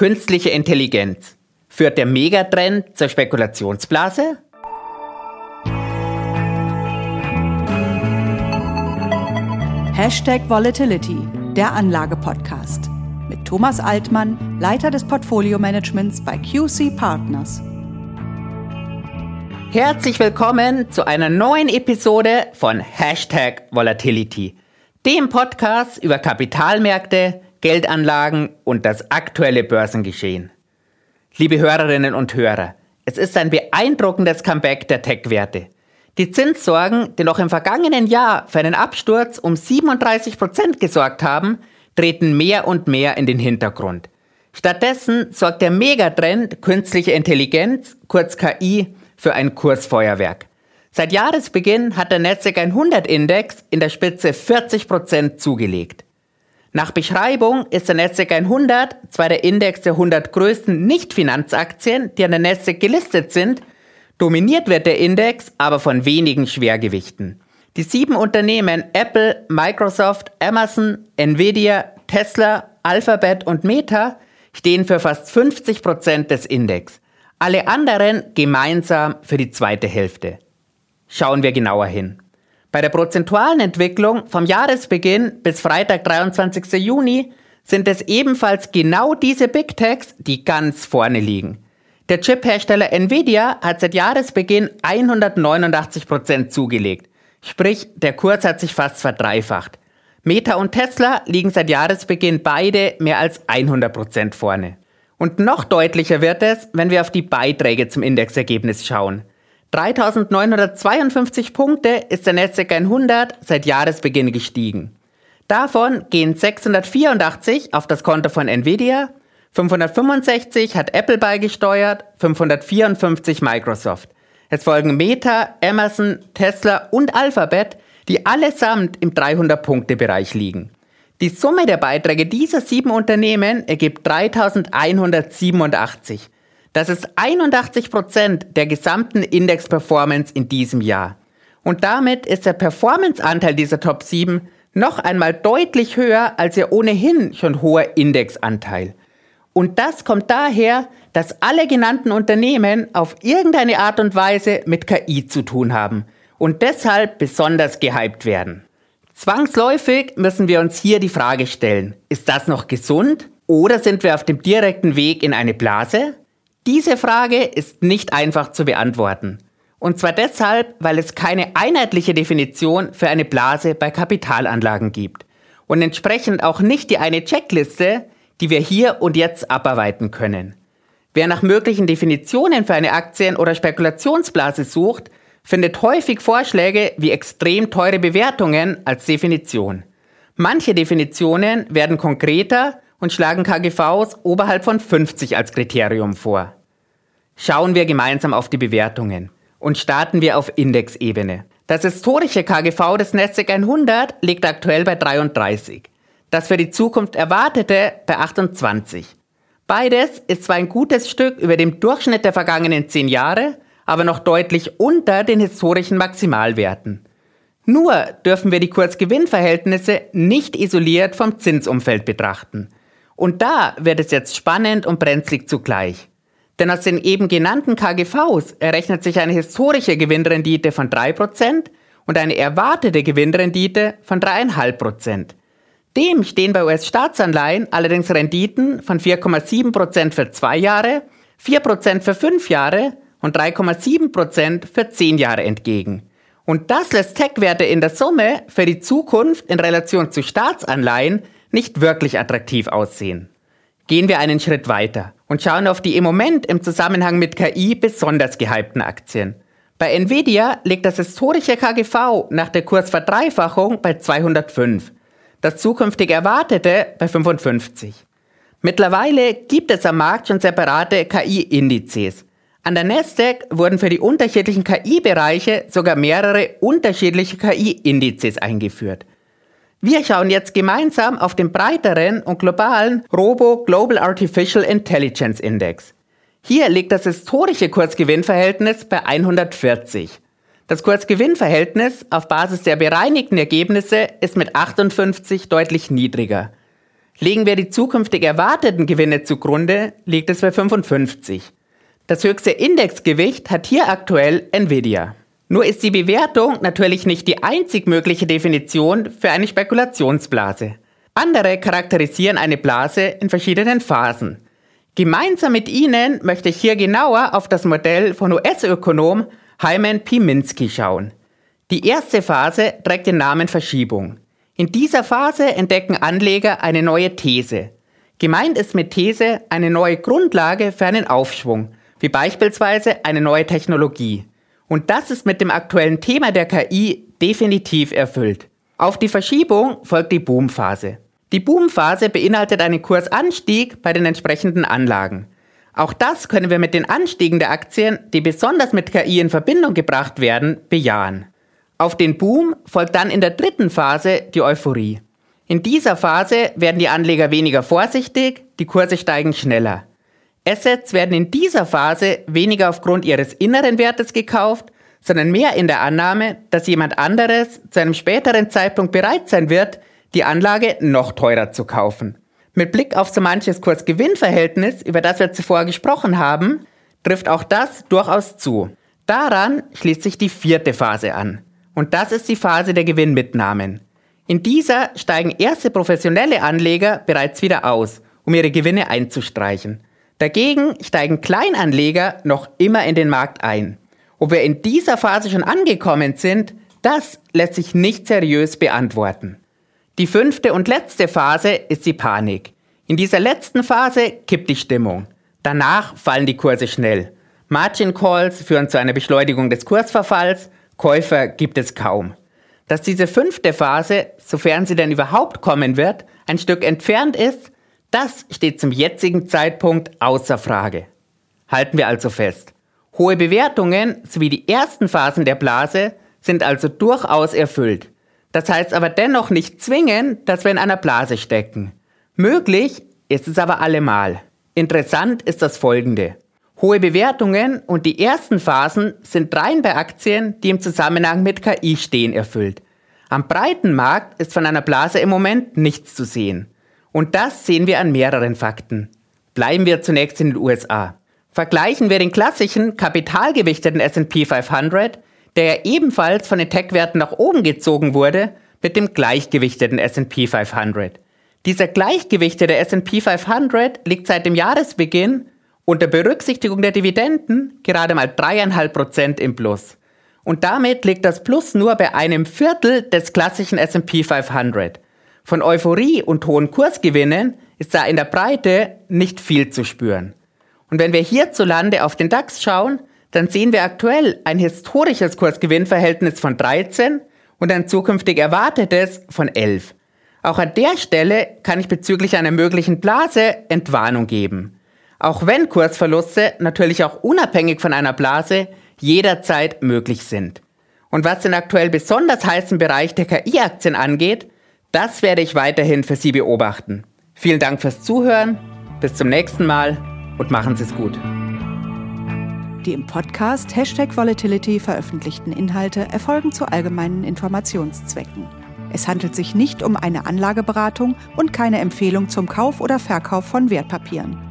Künstliche Intelligenz. Führt der Megatrend zur Spekulationsblase? Hashtag Volatility, der Anlage-Podcast. Mit Thomas Altmann, Leiter des Portfolio-Managements bei QC Partners. Herzlich willkommen zu einer neuen Episode von Hashtag Volatility, dem Podcast über Kapitalmärkte, Geldanlagen und das aktuelle Börsengeschehen. Liebe Hörerinnen und Hörer, es ist ein beeindruckendes Comeback der Tech-Werte. Die Zinssorgen, die noch im vergangenen Jahr für einen Absturz um 37 Prozent gesorgt haben, treten mehr und mehr in den Hintergrund. Stattdessen sorgt der Megatrend künstliche Intelligenz, kurz KI, für ein Kursfeuerwerk. Seit Jahresbeginn hat der Nasdaq 100 Index in der Spitze 40 Prozent zugelegt. Nach Beschreibung ist der Nasdaq 100 zwar der Index der 100 größten Nicht-Finanzaktien, die an der Nasdaq gelistet sind, dominiert wird der Index aber von wenigen Schwergewichten. Die sieben Unternehmen Apple, Microsoft, Amazon, Nvidia, Tesla, Alphabet und Meta stehen für fast 50 Prozent des Index. Alle anderen gemeinsam für die zweite Hälfte. Schauen wir genauer hin. Bei der prozentualen Entwicklung vom Jahresbeginn bis Freitag, 23. Juni, sind es ebenfalls genau diese Big Techs, die ganz vorne liegen. Der Chip-Hersteller Nvidia hat seit Jahresbeginn 189% zugelegt. Sprich, der Kurs hat sich fast verdreifacht. Meta und Tesla liegen seit Jahresbeginn beide mehr als 100% vorne. Und noch deutlicher wird es, wenn wir auf die Beiträge zum Indexergebnis schauen. 3952 Punkte ist der Nasdaq 100 seit Jahresbeginn gestiegen. Davon gehen 684 auf das Konto von Nvidia, 565 hat Apple beigesteuert, 554 Microsoft. Es folgen Meta, Amazon, Tesla und Alphabet, die allesamt im 300-Punkte-Bereich liegen. Die Summe der Beiträge dieser sieben Unternehmen ergibt 3187. Das ist 81 Prozent der gesamten Index-Performance in diesem Jahr. Und damit ist der Performance-Anteil dieser Top 7 noch einmal deutlich höher als ihr ohnehin schon hoher Indexanteil. Und das kommt daher, dass alle genannten Unternehmen auf irgendeine Art und Weise mit KI zu tun haben und deshalb besonders gehypt werden. Zwangsläufig müssen wir uns hier die Frage stellen, ist das noch gesund oder sind wir auf dem direkten Weg in eine Blase? Diese Frage ist nicht einfach zu beantworten. Und zwar deshalb, weil es keine einheitliche Definition für eine Blase bei Kapitalanlagen gibt. Und entsprechend auch nicht die eine Checkliste, die wir hier und jetzt abarbeiten können. Wer nach möglichen Definitionen für eine Aktien- oder Spekulationsblase sucht, findet häufig Vorschläge wie extrem teure Bewertungen als Definition. Manche Definitionen werden konkreter und schlagen KGVs oberhalb von 50 als Kriterium vor. Schauen wir gemeinsam auf die Bewertungen und starten wir auf Indexebene. Das historische KGV des Nasdaq 100 liegt aktuell bei 33, das für die Zukunft erwartete bei 28. Beides ist zwar ein gutes Stück über dem Durchschnitt der vergangenen 10 Jahre, aber noch deutlich unter den historischen Maximalwerten. Nur dürfen wir die Kursgewinnverhältnisse nicht isoliert vom Zinsumfeld betrachten. Und da wird es jetzt spannend und brenzlig zugleich. Denn aus den eben genannten KGVs errechnet sich eine historische Gewinnrendite von 3% und eine erwartete Gewinnrendite von 3,5%. Dem stehen bei US-Staatsanleihen allerdings Renditen von 4,7% für zwei Jahre, 4% für fünf Jahre und 3,7% für zehn Jahre entgegen. Und das lässt Tech-Werte in der Summe für die Zukunft in Relation zu Staatsanleihen nicht wirklich attraktiv aussehen. Gehen wir einen Schritt weiter und schauen auf die im Moment im Zusammenhang mit KI besonders gehypten Aktien. Bei Nvidia liegt das historische KGV nach der Kursverdreifachung bei 205, das zukünftig erwartete bei 55. Mittlerweile gibt es am Markt schon separate KI-Indizes. An der Nasdaq wurden für die unterschiedlichen KI-Bereiche sogar mehrere unterschiedliche KI-Indizes eingeführt. Wir schauen jetzt gemeinsam auf den breiteren und globalen Robo Global Artificial Intelligence Index. Hier liegt das historische Kursgewinnverhältnis bei 140. Das Kursgewinnverhältnis auf Basis der bereinigten Ergebnisse ist mit 58 deutlich niedriger. Legen wir die zukünftig erwarteten Gewinne zugrunde, liegt es bei 55. Das höchste Indexgewicht hat hier aktuell Nvidia. Nur ist die Bewertung natürlich nicht die einzig mögliche Definition für eine Spekulationsblase. Andere charakterisieren eine Blase in verschiedenen Phasen. Gemeinsam mit Ihnen möchte ich hier genauer auf das Modell von US-Ökonom Hyman P. Minsky schauen. Die erste Phase trägt den Namen Verschiebung. In dieser Phase entdecken Anleger eine neue These. Gemeint ist mit These eine neue Grundlage für einen Aufschwung, wie beispielsweise eine neue Technologie. Und das ist mit dem aktuellen Thema der KI definitiv erfüllt. Auf die Verschiebung folgt die Boomphase. Die Boomphase beinhaltet einen Kursanstieg bei den entsprechenden Anlagen. Auch das können wir mit den Anstiegen der Aktien, die besonders mit KI in Verbindung gebracht werden, bejahen. Auf den Boom folgt dann in der dritten Phase die Euphorie. In dieser Phase werden die Anleger weniger vorsichtig, die Kurse steigen schneller. Assets werden in dieser Phase weniger aufgrund ihres inneren Wertes gekauft, sondern mehr in der Annahme, dass jemand anderes zu einem späteren Zeitpunkt bereit sein wird, die Anlage noch teurer zu kaufen. Mit Blick auf so manches Kurs-Gewinn-Verhältnis, über das wir zuvor gesprochen haben, trifft auch das durchaus zu. Daran schließt sich die vierte Phase an. Und das ist die Phase der Gewinnmitnahmen. In dieser steigen erste professionelle Anleger bereits wieder aus, um ihre Gewinne einzustreichen. Dagegen steigen Kleinanleger noch immer in den Markt ein. Ob wir in dieser Phase schon angekommen sind, das lässt sich nicht seriös beantworten. Die fünfte und letzte Phase ist die Panik. In dieser letzten Phase kippt die Stimmung. Danach fallen die Kurse schnell. Margin Calls führen zu einer Beschleunigung des Kursverfalls Käufer gibt es kaum. Dass diese fünfte Phase, sofern sie denn überhaupt kommen wird, ein Stück entfernt ist, das steht zum jetzigen Zeitpunkt außer Frage. Halten wir also fest. Hohe Bewertungen sowie die ersten Phasen der Blase sind also durchaus erfüllt. Das heißt aber dennoch nicht zwingend, dass wir in einer Blase stecken. Möglich ist es aber allemal. Interessant ist das folgende. Hohe Bewertungen und die ersten Phasen sind rein bei Aktien, die im Zusammenhang mit KI stehen, erfüllt. Am breiten Markt ist von einer Blase im Moment nichts zu sehen. Und das sehen wir an mehreren Fakten. Bleiben wir zunächst in den USA. Vergleichen wir den klassischen kapitalgewichteten S&P 500, der ja ebenfalls von den Tech-Werten nach oben gezogen wurde, mit dem gleichgewichteten S&P 500. Dieser gleichgewichtete S&P 500 liegt seit dem Jahresbeginn unter Berücksichtigung der Dividenden gerade mal dreieinhalb Prozent im Plus. Und damit liegt das Plus nur bei einem Viertel des klassischen S&P 500. Von Euphorie und hohen Kursgewinnen ist da in der Breite nicht viel zu spüren. Und wenn wir hierzulande auf den DAX schauen, dann sehen wir aktuell ein historisches Kursgewinnverhältnis von 13 und ein zukünftig erwartetes von 11. Auch an der Stelle kann ich bezüglich einer möglichen Blase Entwarnung geben auch wenn Kursverluste natürlich auch unabhängig von einer Blase jederzeit möglich sind. Und was den aktuell besonders heißen Bereich der KI-Aktien angeht, das werde ich weiterhin für Sie beobachten. Vielen Dank fürs Zuhören, bis zum nächsten Mal und machen Sie es gut. Die im Podcast Hashtag Volatility veröffentlichten Inhalte erfolgen zu allgemeinen Informationszwecken. Es handelt sich nicht um eine Anlageberatung und keine Empfehlung zum Kauf oder Verkauf von Wertpapieren.